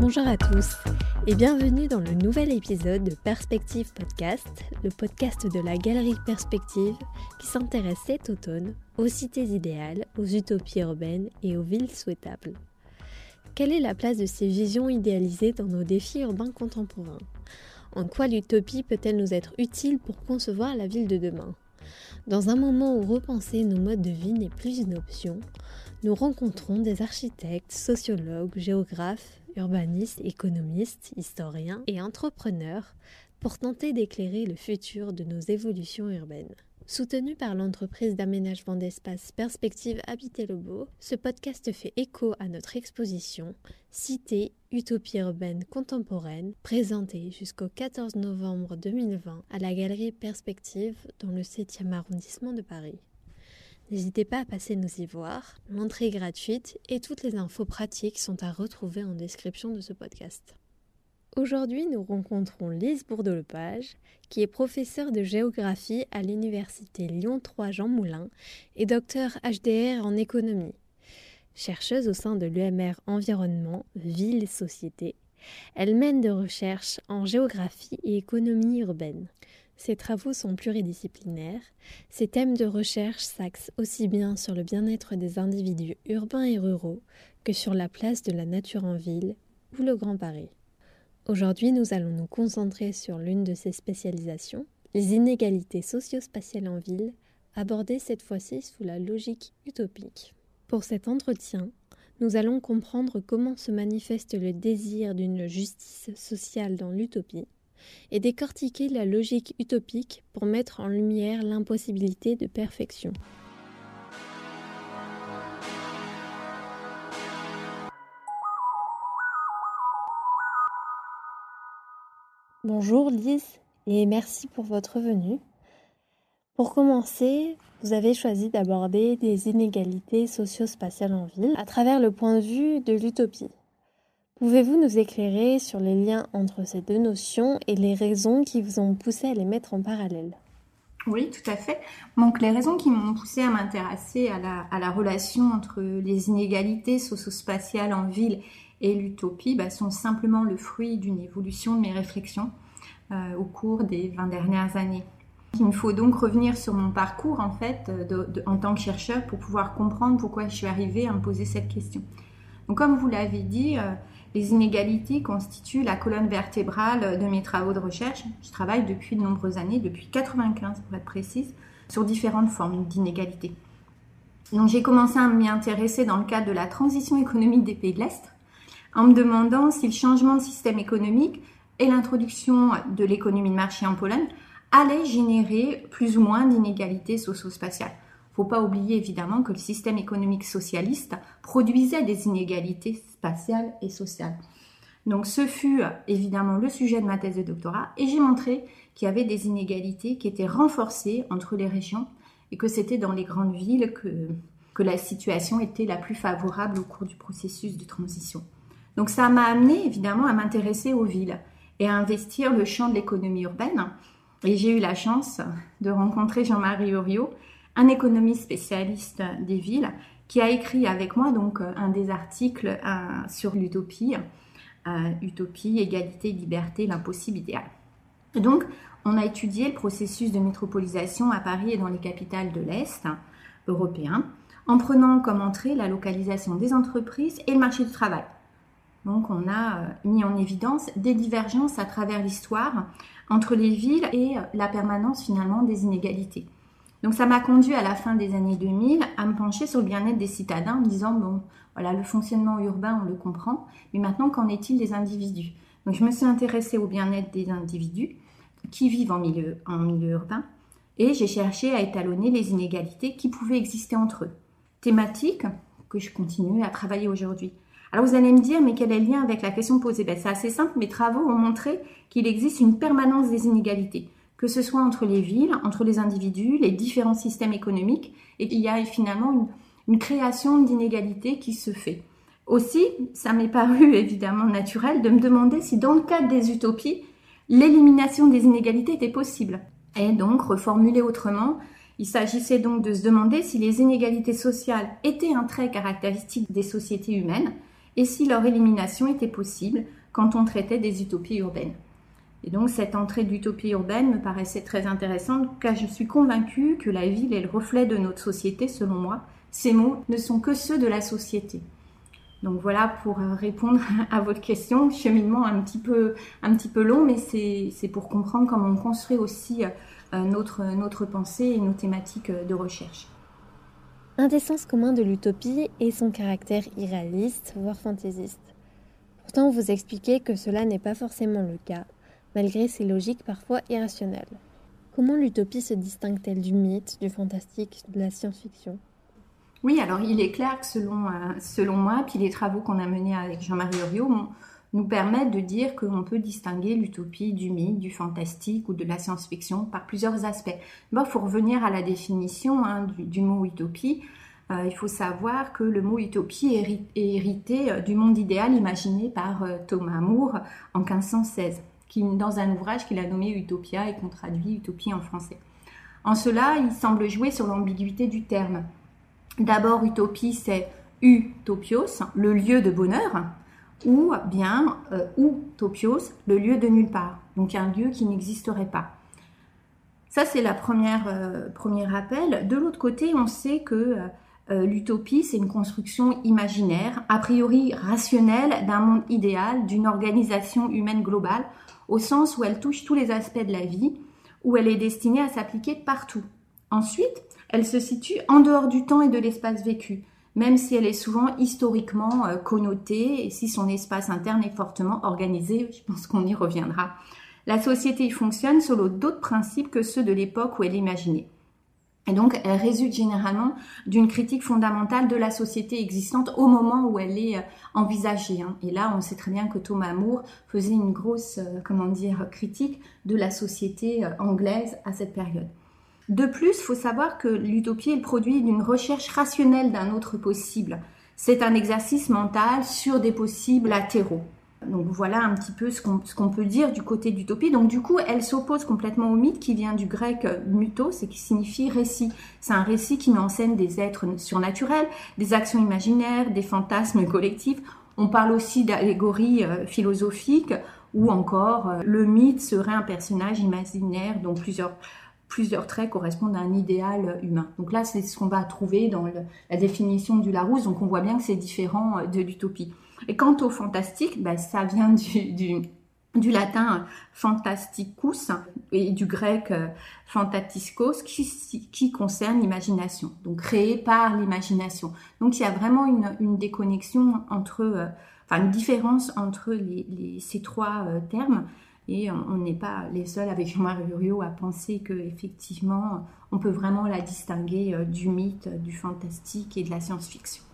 Bonjour à tous et bienvenue dans le nouvel épisode de Perspective Podcast, le podcast de la Galerie Perspective qui s'intéresse cet automne aux cités idéales, aux utopies urbaines et aux villes souhaitables. Quelle est la place de ces visions idéalisées dans nos défis urbains contemporains? En quoi l'utopie peut-elle nous être utile pour concevoir la ville de demain? Dans un moment où repenser nos modes de vie n'est plus une option, nous rencontrons des architectes, sociologues, géographes, urbanistes, économistes, historiens et entrepreneurs pour tenter d'éclairer le futur de nos évolutions urbaines. Soutenu par l'entreprise d'aménagement d'espace Perspective Habiter le Beau, ce podcast fait écho à notre exposition Cité, Utopie urbaine contemporaine, présentée jusqu'au 14 novembre 2020 à la galerie Perspective dans le 7e arrondissement de Paris. N'hésitez pas à passer nous y voir. L'entrée est gratuite et toutes les infos pratiques sont à retrouver en description de ce podcast. Aujourd'hui, nous rencontrons Lise Bourdeau-Lepage, qui est professeure de géographie à l'université Lyon 3 Jean Moulin et docteur HDR en économie. Chercheuse au sein de l'UMR Environnement, Ville et Société, elle mène des recherches en géographie et économie urbaine. Ses travaux sont pluridisciplinaires. Ses thèmes de recherche s'axent aussi bien sur le bien-être des individus urbains et ruraux que sur la place de la nature en ville ou le Grand Paris. Aujourd'hui, nous allons nous concentrer sur l'une de ses spécialisations, les inégalités socio-spatiales en ville, abordées cette fois-ci sous la logique utopique. Pour cet entretien, nous allons comprendre comment se manifeste le désir d'une justice sociale dans l'utopie, et décortiquer la logique utopique pour mettre en lumière l'impossibilité de perfection. Bonjour Lise et merci pour votre venue. Pour commencer, vous avez choisi d'aborder des inégalités socio-spatiales en ville à travers le point de vue de l'utopie. Pouvez-vous nous éclairer sur les liens entre ces deux notions et les raisons qui vous ont poussé à les mettre en parallèle? Oui, tout à fait. Donc les raisons qui m'ont poussé à m'intéresser à la, relation entre les inégalités socio-spatiales en ville et l'utopie bah, sont simplement le fruit d'une évolution de mes réflexions euh, au cours des 20 dernières années. Il me faut donc revenir sur mon parcours en fait en tant que chercheur pour pouvoir comprendre pourquoi je suis arrivée à me poser cette question. Donc comme vous l'avez dit, euh, les inégalités constituent la colonne vertébrale de mes travaux de recherche. Je travaille depuis de nombreuses années, depuis 95 pour être précise, sur différentes formes d'inégalités. Donc j'ai commencé à m'y intéresser dans le cadre de la transition économique des pays de l'Est, en me demandant si le changement de système économique et l'introduction de l'économie de marché en Pologne allaient générer plus ou moins d'inégalités socio-spatiales faut pas oublier évidemment que le système économique socialiste produisait des inégalités spatiales et sociales. Donc ce fut évidemment le sujet de ma thèse de doctorat et j'ai montré qu'il y avait des inégalités qui étaient renforcées entre les régions et que c'était dans les grandes villes que, que la situation était la plus favorable au cours du processus de transition. Donc ça m'a amené évidemment à m'intéresser aux villes et à investir le champ de l'économie urbaine. Et j'ai eu la chance de rencontrer Jean-Marie Oriot, un économiste spécialiste des villes qui a écrit avec moi donc euh, un des articles euh, sur l'utopie, euh, utopie, égalité, liberté, l'impossible idéal. Donc, on a étudié le processus de métropolisation à Paris et dans les capitales de l'Est européen, en prenant comme entrée la localisation des entreprises et le marché du travail. Donc, on a mis en évidence des divergences à travers l'histoire entre les villes et la permanence finalement des inégalités. Donc ça m'a conduit à la fin des années 2000 à me pencher sur le bien-être des citadins en me disant, bon, voilà, le fonctionnement urbain, on le comprend, mais maintenant, qu'en est-il des individus? Donc je me suis intéressée au bien-être des individus qui vivent en milieu, urbain et j'ai cherché à étalonner les inégalités qui pouvaient exister entre eux. Thématique que je continue à travailler aujourd'hui. Alors vous allez me dire, mais quel est le lien avec la question posée? Ben, C'est assez simple, mes travaux ont montré qu'il existe une permanence des inégalités que ce soit entre les villes, entre les individus, les différents systèmes économiques, et qu'il y a finalement une, création d'inégalités qui se fait. Aussi, ça m'est paru évidemment naturel de me demander si dans le cadre des utopies, l'élimination des inégalités était possible. Et donc, reformulé autrement, il s'agissait donc de se demander si les inégalités sociales étaient un trait caractéristique des sociétés humaines et si leur élimination était possible quand on traitait des utopies urbaines. Et donc cette entrée d'utopie urbaine me paraissait très intéressante car je suis convaincue que la ville est le reflet de notre société selon moi. Ces mots ne sont que ceux de la société. Donc voilà pour euh, répondre à votre question, cheminement un petit peu, un petit peu long, mais c'est pour comprendre comment on construit aussi euh, notre, notre pensée et nos thématiques de recherche. Un des sens communs de l'utopie est son caractère irréaliste, voire fantaisiste. Pourtant, vous expliquez que cela n'est pas forcément le cas, malgré ses logiques parfois irrationnelles. Comment l'utopie se distingue-t-elle du mythe, du fantastique, de la science-fiction? Oui, alors il est clair que selon, euh, selon moi, puis les travaux qu'on a menés avec Jean-Marie Oriot nous permettent de dire qu'on peut distinguer l'utopie du mythe, du fantastique ou de la science-fiction par plusieurs aspects. il faut revenir à la définition hein, du, mot utopie. Euh, il faut savoir que le mot utopie est hérité euh, du monde idéal imaginé par Thomas More en 1516 dans un ouvrage qu'il a nommé Utopia et qu'on traduit Utopie en français. En cela, il semble jouer sur l'ambiguïté du terme. D'abord, utopie, c'est utopios, le lieu de bonheur, ou bien euh, utopios, le lieu de nulle part, donc un lieu qui n'existerait pas. Ça, c'est la première euh, premier rappel. De l'autre côté, on sait que euh, l'utopie, c'est une construction imaginaire, a priori rationnelle, d'un monde idéal, d'une organisation humaine globale, au sens où elle touche tous les aspects de la vie, où elle est destinée à s'appliquer partout. Ensuite, elle se situe en dehors du temps et de l'espace vécu, même si elle est souvent historiquement euh, connotée et si son espace interne est fortement organisé, je pense qu'on y reviendra. La société y fonctionne selon d'autres principes que ceux de l'époque où elle est imaginée. Et donc, elle résulte généralement d'une critique fondamentale de la société existante au moment où elle est euh, envisagée. Hein. Et là, on sait très bien que Thomas More faisait une grosse, euh, comment critique de la société euh, anglaise à cette période. De plus, il faut savoir que l'utopie est le produit d'une recherche rationnelle d'un autre possible. C'est un exercice mental sur des possibles latéraux. Donc voilà un petit peu ce qu'on peut dire du côté d'utopie. Donc du coup, elle s'oppose complètement au mythe qui vient du grec mythos et qui signifie récit. C'est un récit qui met en scène des êtres surnaturels, des actions imaginaires, des fantasmes collectifs. On parle aussi d'allégories euh, philosophiques ou encore euh, le mythe serait un personnage imaginaire dont plusieurs traits correspondent à un idéal humain. Donc là, c'est ce qu'on va trouver dans la définition du Larousse. Donc on voit bien que c'est différent euh, de l'utopie. Et quant au fantastique, ben, ça vient du, latin fantasticus et du grec euh, fantastiskos qui, concerne l'imagination, donc créé par l'imagination. Donc il y a vraiment une, déconnexion entre, euh, enfin une différence entre les, ces trois euh, termes. Et on n'est pas les seuls avec Jean-Marie à penser que effectivement on peut vraiment la distinguer du mythe, du fantastique et de la science-fiction.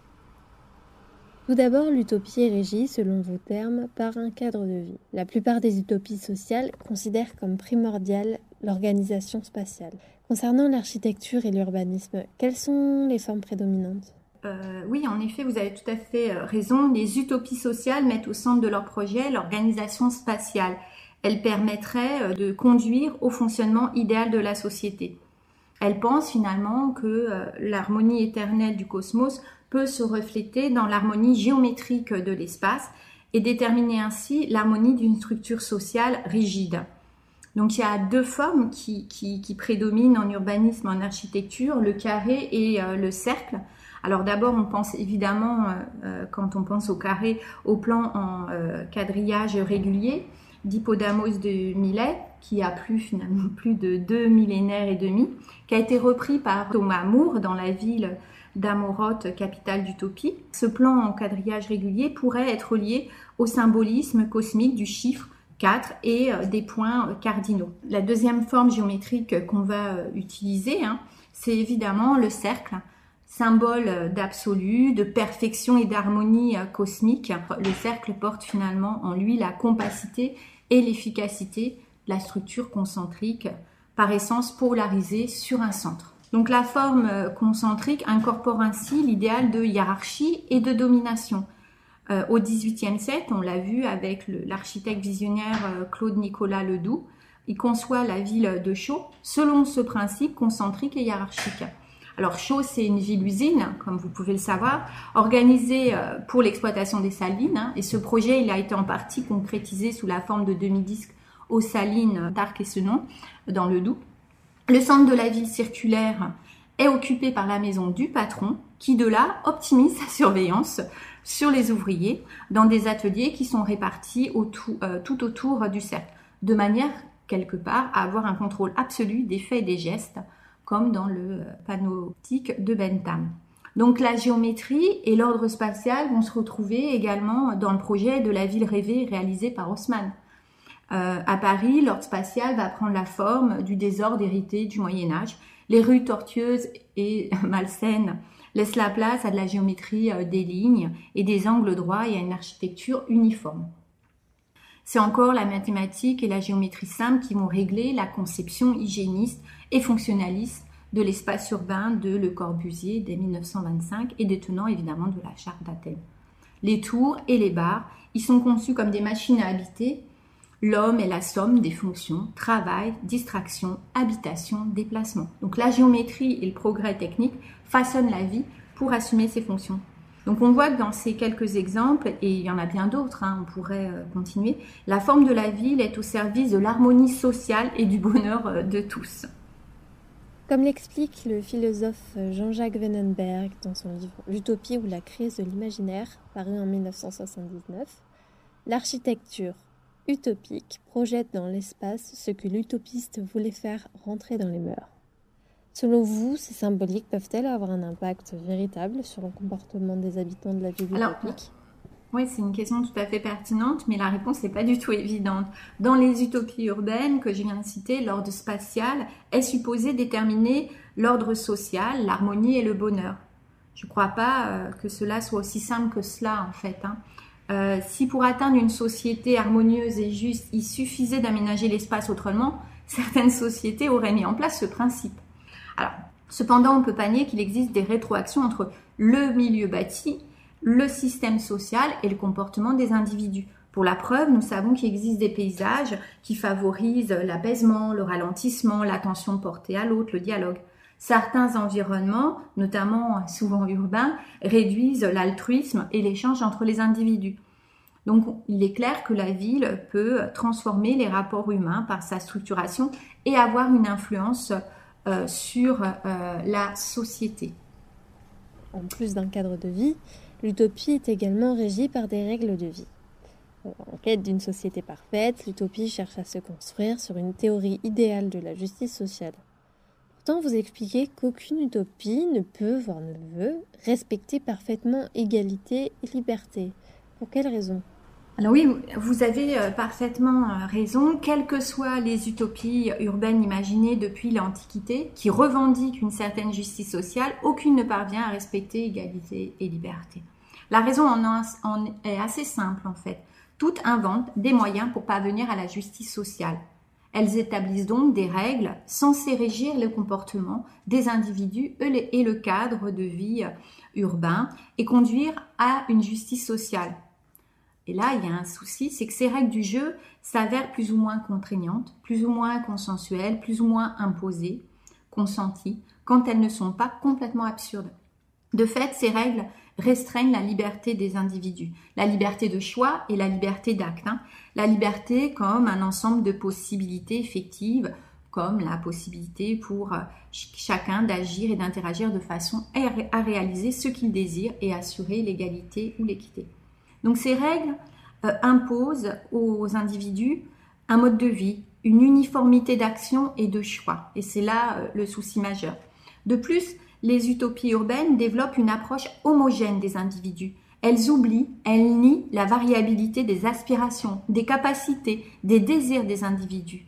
Tout d'abord, l'utopie est régie, selon vos termes, par un cadre de vie. La plupart des utopies sociales considèrent comme primordiale l'organisation spatiale. Concernant l'architecture et l'urbanisme, quelles sont les formes prédominantes? Euh, oui, en effet, vous avez tout à fait euh, raison. Les utopies sociales mettent au centre de leur projet l'organisation spatiale. Elle permettrait euh, de conduire au fonctionnement idéal de la société. Elles pensent finalement que l'harmonie éternelle du cosmos peut se refléter dans l'harmonie géométrique de l'espace et déterminer ainsi l'harmonie d'une structure sociale rigide. Donc il y a deux formes qui, qui, prédominent en urbanisme, en architecture, le carré et euh, le cercle. Alors d'abord, on pense évidemment, euh, euh, quand on pense au carré, au plan en quadrillage régulier d'Hippodamos de Millet, qui a plus finalement plus de deux millénaires et demi, qui a été repris par Thomas Moore dans la ville d'Amoroth, capitale d'Utopie. Ce plan en quadrillage régulier pourrait être lié au symbolisme cosmique du chiffre 4 et euh, des points cardinaux. La deuxième forme géométrique qu'on va euh, utiliser, hein, c'est évidemment le cercle, symbole d'absolu, de perfection et d'harmonie euh, cosmique. Le cercle porte finalement en lui la compacité et l'efficacité, la structure concentrique, par essence polarisée sur un centre. Donc la forme euh, concentrique incorpore ainsi l'idéal de hiérarchie et de domination. Euh, au XVIIIe siècle, on l'a vu avec l'architecte visionnaire euh, Claude Nicolas Ledoux, il conçoit la ville de Chaux selon ce principe concentrique et hiérarchique. Alors Chaux, c'est une ville-usine, comme vous pouvez le savoir, organisée euh, pour l'exploitation des salines. Hein, et ce projet, il a été en partie concrétisé sous la forme de demi-disques aux salines d'Arc et Senon, dans le Doubs. Le centre de la ville circulaire est occupé par la maison du patron, qui de là optimise sa surveillance sur les ouvriers dans des ateliers qui sont répartis euh, tout autour du cercle, de manière quelque part à avoir un contrôle absolu des faits et des gestes, comme dans le panneau optique de Bentham. Donc la géométrie et l'ordre spatial vont se retrouver également dans le projet de la ville rêvée réalisé par Haussmann. Euh, à Paris, l'ordre spatial va prendre la forme du désordre hérité du Moyen Âge. Les rues tortueuses et malsaines laissent la place à de la géométrie euh, des lignes et des angles droits et à une architecture uniforme. C'est encore la mathématique et la géométrie simple qui vont régler la conception hygiéniste et fonctionnaliste de l'espace urbain de Le Corbusier dès 1925 et détenant évidemment de la charte d'Athènes. Les tours et les bars, ils sont conçus comme des machines à habiter. L'homme est la somme des fonctions travail, distraction, habitation, déplacement. Donc la géométrie et le progrès technique façonnent la vie pour assumer ces fonctions. Donc on voit que dans ces quelques exemples, et il y en a bien d'autres, hein, on pourrait euh, continuer, la forme de la ville est au service de l'harmonie sociale et du bonheur euh, de tous. Comme l'explique le philosophe Jean-Jacques Wenenberg dans son livre L'utopie ou la crise de l'imaginaire, paru en 1979, l'architecture utopique projette dans l'espace ce que l'utopiste voulait faire rentrer dans les mœurs. Selon vous, ces symboliques peuvent-elles avoir un impact véritable sur le comportement des habitants de la ville utopique oui, c'est une question tout à fait pertinente, mais la réponse n'est pas du tout évidente. Dans les utopies urbaines que je viens de citer, l'ordre spatial est supposé déterminer l'ordre social, l'harmonie et le bonheur. Je ne crois pas euh, que cela soit aussi simple que cela, en fait. Hein. Euh, si pour atteindre une société harmonieuse et juste, il suffisait d'aménager l'espace autrement, certaines sociétés auraient mis en place ce principe. Alors, cependant, on peut pas nier qu'il existe des rétroactions entre le milieu bâti, le système social et le comportement des individus. Pour la preuve, nous savons qu'il existe des paysages qui favorisent l'apaisement, le ralentissement, l'attention portée à l'autre, le dialogue. Certains environnements, notamment souvent urbains, réduisent l'altruisme et l'échange entre les individus. Donc il est clair que la ville peut transformer les rapports humains par sa structuration et avoir une influence euh, sur euh, la société. En plus d'un cadre de vie, l'utopie est également régie par des règles de vie. Euh, en quête d'une société parfaite, l'utopie cherche à se construire sur une théorie idéale de la justice sociale. Vous expliquez qu'aucune utopie ne peut, voire ne veut, respecter parfaitement égalité et liberté. Pour quelles raisons alors oui, vous avez euh, parfaitement euh, raison. Quelles que soient les utopies urbaines imaginées depuis l'Antiquité, qui revendiquent une certaine justice sociale, aucune ne parvient à respecter égalité et liberté. La raison en est assez simple en fait. Toutes inventent des moyens pour parvenir à la justice sociale. Elles établissent donc des règles censées régir le comportement des individus et le cadre de vie urbain et conduire à une justice sociale. Et là, il y a un souci, c'est que ces règles du jeu s'avèrent plus ou moins contraignantes, plus ou moins consensuelles, plus ou moins imposées, consenties, quand elles ne sont pas complètement absurdes. De fait, ces règles restreignent la liberté des individus, la liberté de choix et la liberté d'acte. Hein. La liberté comme un ensemble de possibilités effectives, comme la possibilité pour euh, chacun d'agir et d'interagir de façon à réaliser ce qu'il désire et assurer l'égalité ou l'équité. Donc ces règles euh, imposent aux individus un mode de vie, une uniformité d'action et de choix. Et c'est là euh, le souci majeur. De plus, les utopies urbaines développent une approche homogène des individus. Elles oublient, elles nient la variabilité des aspirations, des capacités, des désirs des individus.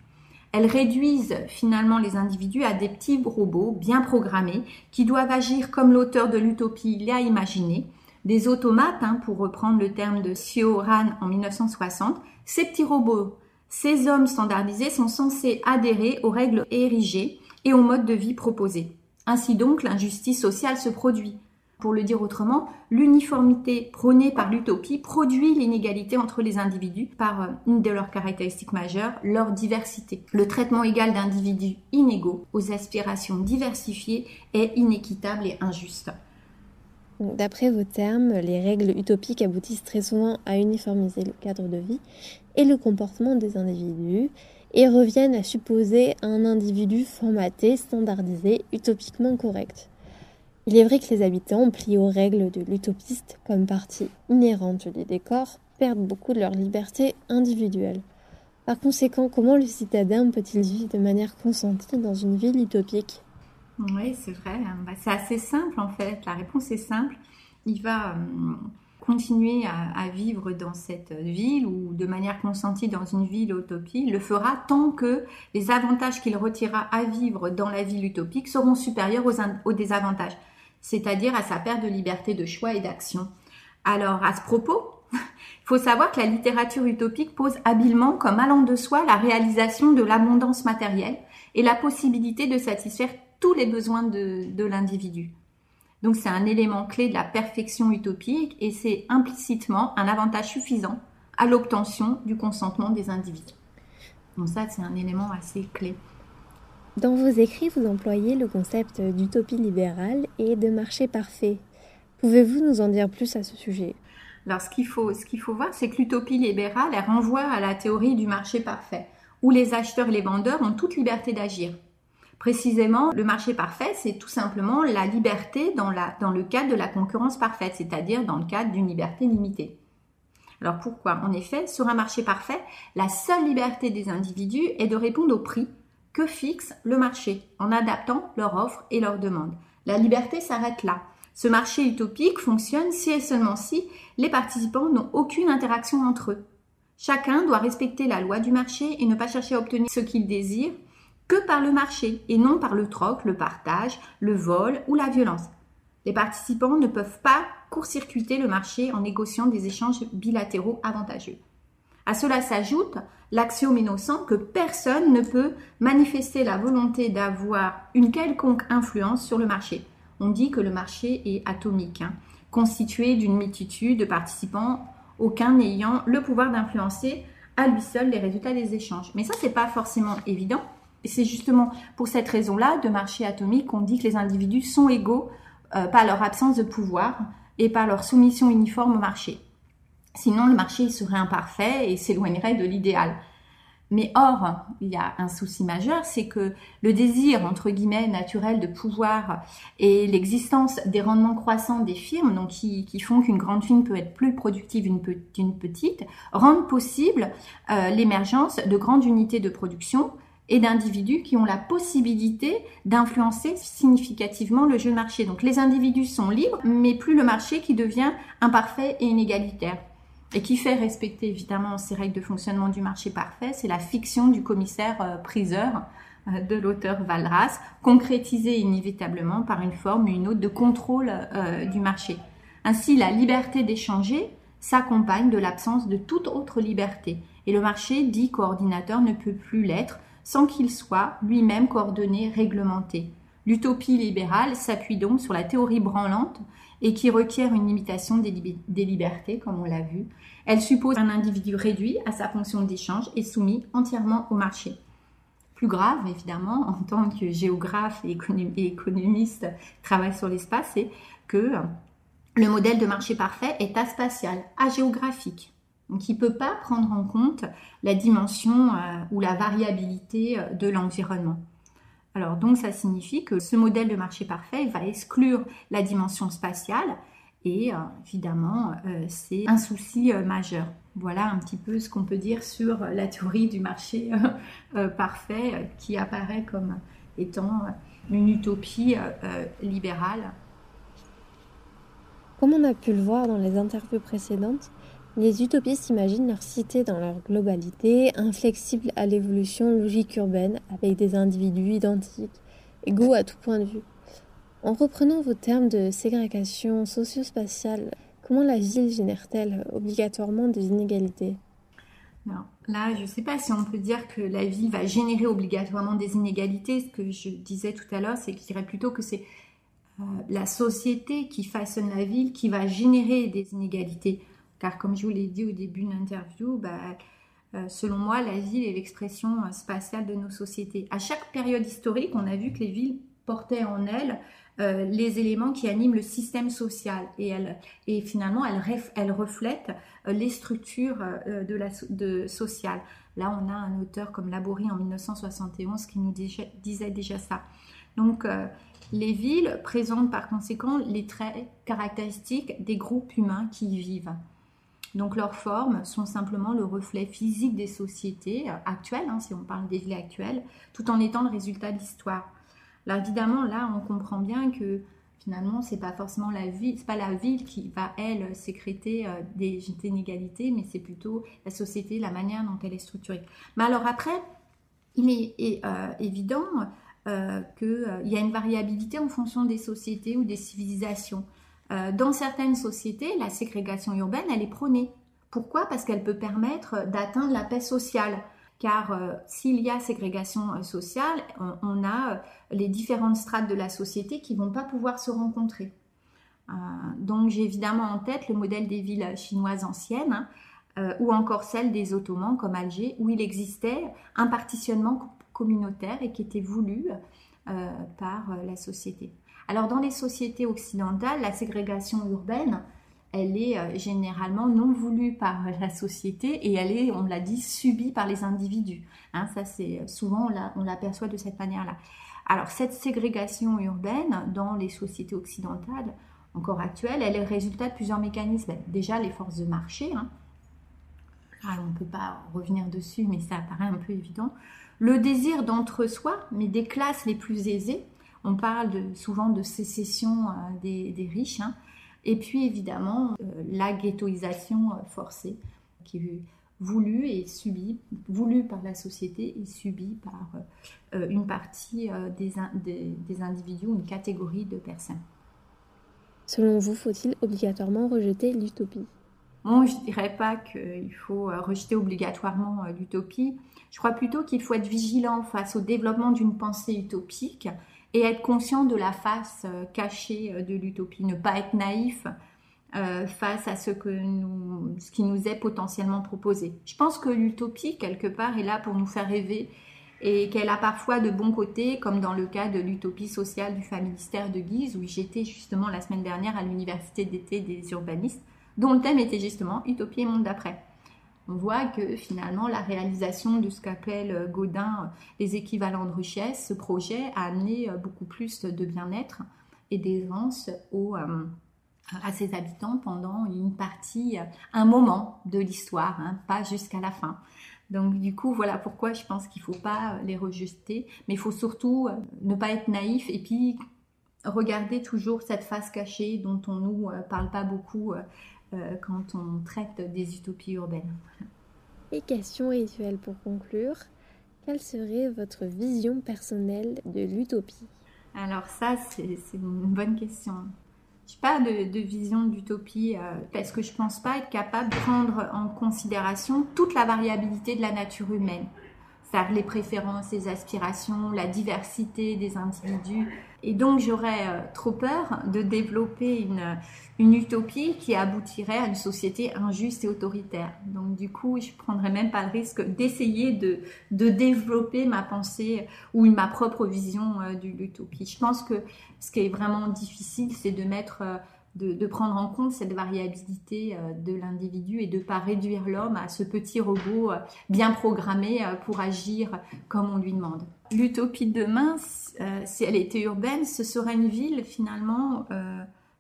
Elles réduisent finalement les individus à des petits robots bien programmés qui doivent agir comme l'auteur de l'utopie l'a imaginé, des automates, hein, pour reprendre le terme de Sio Ran en 1960, ces petits robots, ces hommes standardisés sont censés adhérer aux règles érigées et au mode de vie proposé. Ainsi donc, l'injustice sociale se produit. Pour le dire autrement, l'uniformité prônée par l'utopie produit l'inégalité entre les individus par euh, une de leurs caractéristiques majeures, leur diversité. Le traitement égal d'individus inégaux aux aspirations diversifiées est inéquitable et injuste. D'après vos termes, les règles utopiques aboutissent très souvent à uniformiser le cadre de vie et le comportement des individus et reviennent à supposer un individu formaté, standardisé, utopiquement correct. Il est vrai que les habitants, pliés aux règles de l'utopiste comme partie inhérente du décor, perdent beaucoup de leur liberté individuelle. Par conséquent, comment le citadin peut-il vivre de manière consentie dans une ville utopique? Oui, c'est vrai. Bah, c'est assez simple en fait. La réponse est simple. Il va euh, continuer à, vivre dans cette ville ou de manière consentie dans une ville utopie, le fera tant que les avantages qu'il retirera à vivre dans la ville utopique seront supérieurs aux, désavantages, c'est-à-dire à sa perte de liberté de choix et d'action. Alors, à ce propos, il faut savoir que la littérature utopique pose habilement comme allant de soi la réalisation de l'abondance matérielle et la possibilité de satisfaire tous les besoins de l'individu. Donc c'est un élément clé de la perfection utopique et c'est implicitement un avantage suffisant à l'obtention du consentement des individus. Donc ça, c'est un élément assez clé. Dans vos écrits, vous employez le concept d'utopie libérale et de marché parfait. Pouvez-vous nous en dire plus à ce sujet? Alors ce qu'il faut, ce qu'il faut voir, c'est que l'utopie libérale, elle renvoie à la théorie du marché parfait, où les acheteurs et les vendeurs ont toute liberté d'agir. Précisément, le marché parfait, c'est tout simplement la liberté dans, le cadre de la concurrence parfaite, c'est-à-dire dans le cadre d'une liberté limitée. Alors pourquoi? En effet, sur un marché parfait, la seule liberté des individus est de répondre au prix que fixe le marché en adaptant leur offre et leur demande. La liberté s'arrête là. Ce marché utopique fonctionne si et seulement si les participants n'ont aucune interaction entre eux. Chacun doit respecter la loi du marché et ne pas chercher à obtenir ce qu'il désire que par le marché et non par le troc, le partage, le vol ou la violence. Les participants ne peuvent pas court-circuiter le marché en négociant des échanges bilatéraux avantageux. À cela s'ajoute l'axiome innocent que personne ne peut manifester la volonté d'avoir une quelconque influence sur le marché. On dit que le marché est atomique, hein, constitué d'une multitude de participants, aucun n'ayant le pouvoir d'influencer à lui seul les résultats des échanges. Mais ça, n'est pas forcément évident et c'est justement pour cette raison-là, de marché atomique, qu'on dit que les individus sont égaux euh, par leur absence de pouvoir et par leur soumission uniforme au marché. Sinon, le marché serait imparfait et s'éloignerait de l'idéal. Mais or, il y a un souci majeur, c'est que le désir, entre guillemets, naturel de pouvoir et l'existence des rendements croissants des firmes, donc qui, font qu'une grande firme peut être plus productive d'une petite, rendent possible euh, l'émergence de grandes unités de production et d'individus qui ont la possibilité d'influencer significativement le jeu de marché. Donc les individus sont libres, mais plus le marché qui devient imparfait et inégalitaire. Et qui fait respecter évidemment ces règles de fonctionnement du marché parfait, c'est la fiction du commissaire euh, priseur euh, de l'auteur Valras, concrétisée inévitablement par une forme ou une autre de contrôle euh, du marché. Ainsi, la liberté d'échanger s'accompagne de l'absence de toute autre liberté. Et le marché, dit coordinateur, ne peut plus l'être sans qu'il soit lui-même coordonné, réglementé. L'utopie libérale s'appuie donc sur la théorie branlante et qui requiert une limitation des, libertés, comme on l'a vu. Elle suppose un individu réduit à sa fonction d'échange et soumis entièrement au marché. Plus grave, évidemment, en tant que géographe et économiste travaille sur l'espace, c'est que le modèle de marché parfait est aspatial, agéographique. Donc il ne peut pas prendre en compte la dimension euh, ou la variabilité euh, de l'environnement. Alors donc ça signifie que ce modèle de marché parfait va exclure la dimension spatiale et euh, évidemment c'est un souci majeur. Voilà un petit peu ce qu'on peut dire sur la théorie du marché parfait qui apparaît comme étant une utopie libérale. Comme on a pu le voir dans les interviews précédentes, les utopistes imaginent leur cité dans leur globalité, inflexible à l'évolution logique urbaine, avec des individus identiques, égaux à tout point de vue. En reprenant vos termes de ségrégation socio-spatiale, comment la ville génère-t-elle obligatoirement des inégalités? Là, je ne sais pas si on peut dire que la ville va générer obligatoirement des inégalités. Ce que je disais tout à l'heure, c'est je dirais plutôt que c'est la société qui façonne la ville, qui va générer des inégalités. Car comme je vous l'ai dit au début de l'interview, bah, selon moi, la ville est l'expression spatiale de nos sociétés. À chaque période historique, on a vu que les villes portaient en elles euh, les éléments qui animent le système social et, elle, et finalement elle, elle reflète euh, les structures euh, de la de sociale. Là, on a un auteur comme Laborie en 1971 qui nous disait déjà ça. Donc, les villes présentent par conséquent les traits caractéristiques des groupes humains qui y vivent. Donc leurs formes sont simplement le reflet physique des sociétés actuelles, hein, si on parle des villes actuelles, tout en étant le résultat de l'histoire. Alors évidemment, là, on comprend bien que finalement, c'est pas forcément la ville, c'est pas la ville qui va elle sécréter euh, des inégalités, mais c'est plutôt la société, la manière dont elle est structurée. Mais alors après, il est, euh, évident euh, qu'il y a une variabilité en fonction des sociétés ou des civilisations. Dans certaines sociétés, la ségrégation urbaine, elle est prônée. Pourquoi? Parce qu'elle peut permettre d'atteindre la paix sociale car euh, s'il y a ségrégation euh, sociale, on, a euh, les différentes strates de la société qui vont pas pouvoir se rencontrer. donc j'ai évidemment en tête le modèle des villes chinoises anciennes hein, ou encore celle des Ottomans comme Alger où il existait un partitionnement communautaire et qui était voulu par la société. Alors dans les sociétés occidentales, la ségrégation urbaine elle est euh, généralement non voulue par la société et elle est, on l'a dit, subie par les individus. Hein, ça, c'est souvent on l'aperçoit de cette manière-là. Alors cette ségrégation urbaine dans les sociétés occidentales encore actuelles, elle est le résultat de plusieurs mécanismes. Déjà les forces de marché. Hein. on ne peut pas revenir dessus, mais ça paraît un peu évident. Le désir d'entre-soi, mais des classes les plus aisées. On parle de, souvent de sécession euh, des, riches. Hein. Et puis évidemment, euh, la ghettoisation euh, forcée qui est voulue et subie, voulue par la société et subie par une partie des, des, individus, une catégorie de personnes. Selon vous, faut-il obligatoirement rejeter l'utopie? Moi, je ne dirais pas qu'il faut rejeter obligatoirement l'utopie. Je crois plutôt qu'il faut être vigilant face au développement d'une pensée utopique et être conscient de la face euh, cachée euh, de l'utopie, ne pas être naïf euh, face à ce, que ce qui nous est potentiellement proposé. Je pense que l'utopie, quelque part, est là pour nous faire rêver et qu'elle a parfois de bons côtés, comme dans le cas de l'utopie sociale du familistère de Guise, où j'étais justement la semaine dernière à l'université d'été des urbanistes, dont le thème était justement Utopie et monde d'après on voit que finalement la réalisation de ce qu'appelle euh, Godin euh, les équivalents de richesse, ce projet a amené euh, beaucoup plus de bien-être et d'aisance à ses habitants pendant une partie, un moment de l'histoire, hein, pas jusqu'à la fin. Donc du coup, voilà pourquoi je pense qu'il ne faut pas les rejeter, mais il faut surtout ne pas être naïf et puis regarder toujours cette face cachée dont on nous parle pas beaucoup quand on traite des utopies urbaines. Et question rituelle pour conclure, quelle serait votre vision personnelle de l'utopie Alors ça, c'est une bonne question. Je n'ai pas de, vision d'utopie euh, parce que je ne pense pas être capable de prendre en considération toute la variabilité de la nature humaine. cest les préférences, les aspirations, la diversité des individus, et donc j'aurais euh, trop peur de développer une, utopie qui aboutirait à une société injuste et autoritaire. Donc du coup, je prendrais même pas le risque d'essayer de, de développer ma pensée ou ma propre vision euh, de l'utopie. Je pense que ce qui est vraiment difficile, c'est de mettre euh, de, prendre en compte cette variabilité euh, de l'individu et de ne pas réduire l'homme à ce petit robot euh, bien programmé euh, pour agir comme on lui demande. L'utopie de demain, si elle était urbaine, ce serait une ville finalement,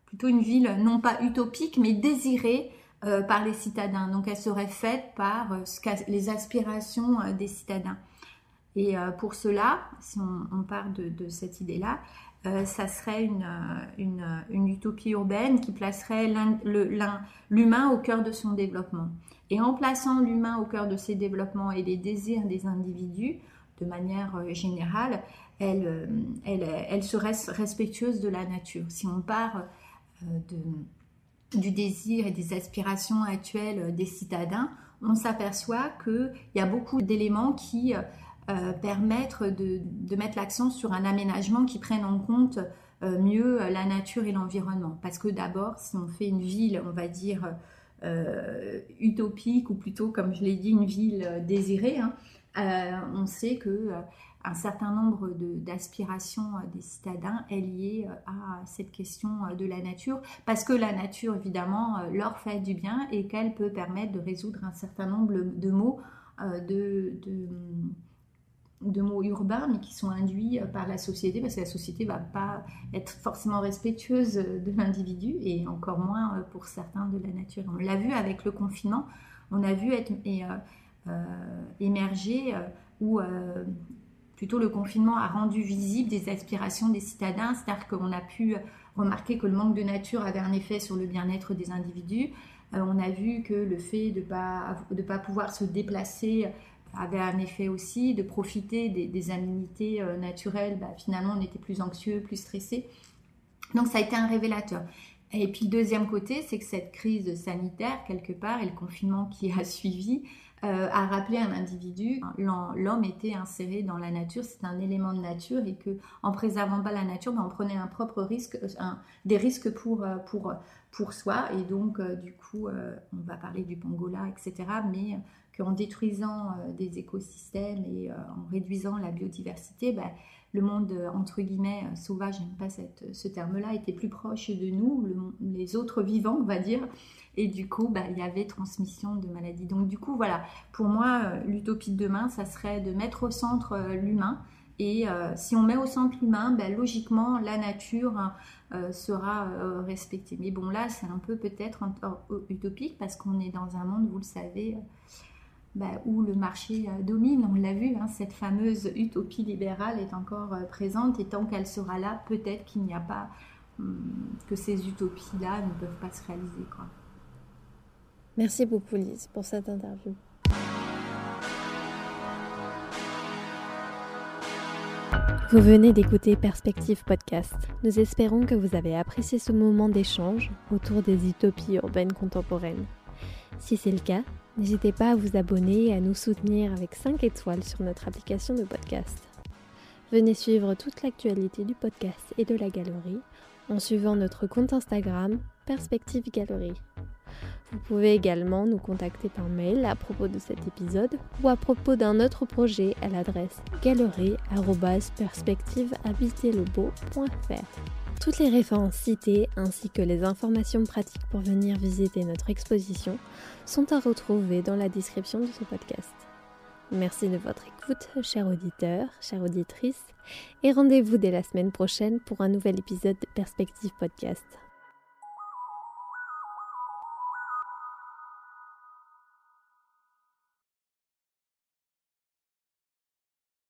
plutôt une ville non pas utopique, mais désirée par les citadins. Donc elle serait faite par les aspirations des citadins. Et pour cela, si on, part de cette idée-là, euh, ça serait une, une, utopie urbaine qui placerait l'humain au cœur de son développement. Et en plaçant l'humain au cœur de ses développements et les désirs des individus, de manière euh, générale, elle, euh, elle, elle serait respectueuse de la nature. Si on part du désir et des aspirations actuelles des citadins, on s'aperçoit qu'il y a beaucoup d'éléments qui euh, permettre de, mettre l'accent sur un aménagement qui prenne en compte mieux la nature et l'environnement. Parce que d'abord, si on fait une ville, on va dire, utopique, ou plutôt, comme je l'ai dit, une ville désirée, hein, on sait que un certain nombre d'aspirations euh, des citadins est lié euh, à cette question euh, de la nature, parce que la nature, évidemment, leur fait du bien et qu'elle peut permettre de résoudre un certain nombre de maux, de, de, mots urbains, mais qui sont induits par la société, parce que la société ne va pas être forcément respectueuse de l'individu, et encore moins pour certains de la nature. On l'a vu avec le confinement, on a vu être, émerger ou plutôt le confinement a rendu visible des aspirations des citadins, c'est-à-dire qu'on a pu remarquer que le manque de nature avait un effet sur le bien-être des individus. Euh, on a vu que le fait de ne pas, de pas pouvoir se déplacer avait un effet aussi, de profiter des, aménités euh, naturelles, bah, finalement on était plus anxieux, plus stressé. Donc ça a été un révélateur. Et puis le deuxième côté, c'est que cette crise sanitaire, quelque part, et le confinement qui a suivi, euh, a rappelé un individu. L'homme était inséré dans la nature, c'est un élément de nature, et que en préservant pas la nature, ben, on prenait un propre risque, euh, des risques pour, euh, pour, soi. Et donc, du coup, on va parler du pangola, etc. qu'en détruisant des écosystèmes et en réduisant la biodiversité, ben, le monde entre guillemets sauvage, j'aime pas ce terme-là, était plus proche de nous, les autres vivants, on va dire, et du coup, bah, il y avait transmission de maladies. Donc du coup, voilà, pour moi, euh, l'utopie de demain, ça serait de mettre au centre euh, l'humain. Et euh, si on met au centre l'humain, bah, logiquement, la nature sera respectée. Mais bon, là, c'est un peu peut-être utopique parce qu'on est dans un monde, vous le savez, bah, où le marché domine. On l'a vu, hein, cette fameuse utopie libérale est encore présente et tant qu'elle sera là, peut-être qu'il n'y a pas hum, que ces utopies-là ne peuvent pas se réaliser. Quoi. Merci beaucoup Lise pour cette interview. Vous venez d'écouter Perspective Podcast. Nous espérons que vous avez apprécié ce moment d'échange autour des utopies urbaines contemporaines. Si c'est le cas, n'hésitez pas à vous abonner et à nous soutenir avec 5 étoiles sur notre application de podcast. Venez suivre toute l'actualité du podcast et de la galerie en suivant notre compte Instagram Perspective Galerie. Vous pouvez également nous contacter par mail à propos de cet épisode ou à propos d'un autre projet à l'adresse galerie.perspectivehabiterlebeau.fr. Toutes les références citées ainsi que les informations pratiques pour venir visiter notre exposition sont à retrouver dans la description de ce podcast. Merci de votre écoute, chers auditeurs, chères auditrices, et rendez-vous dès la semaine prochaine pour un nouvel épisode de Perspective Podcast.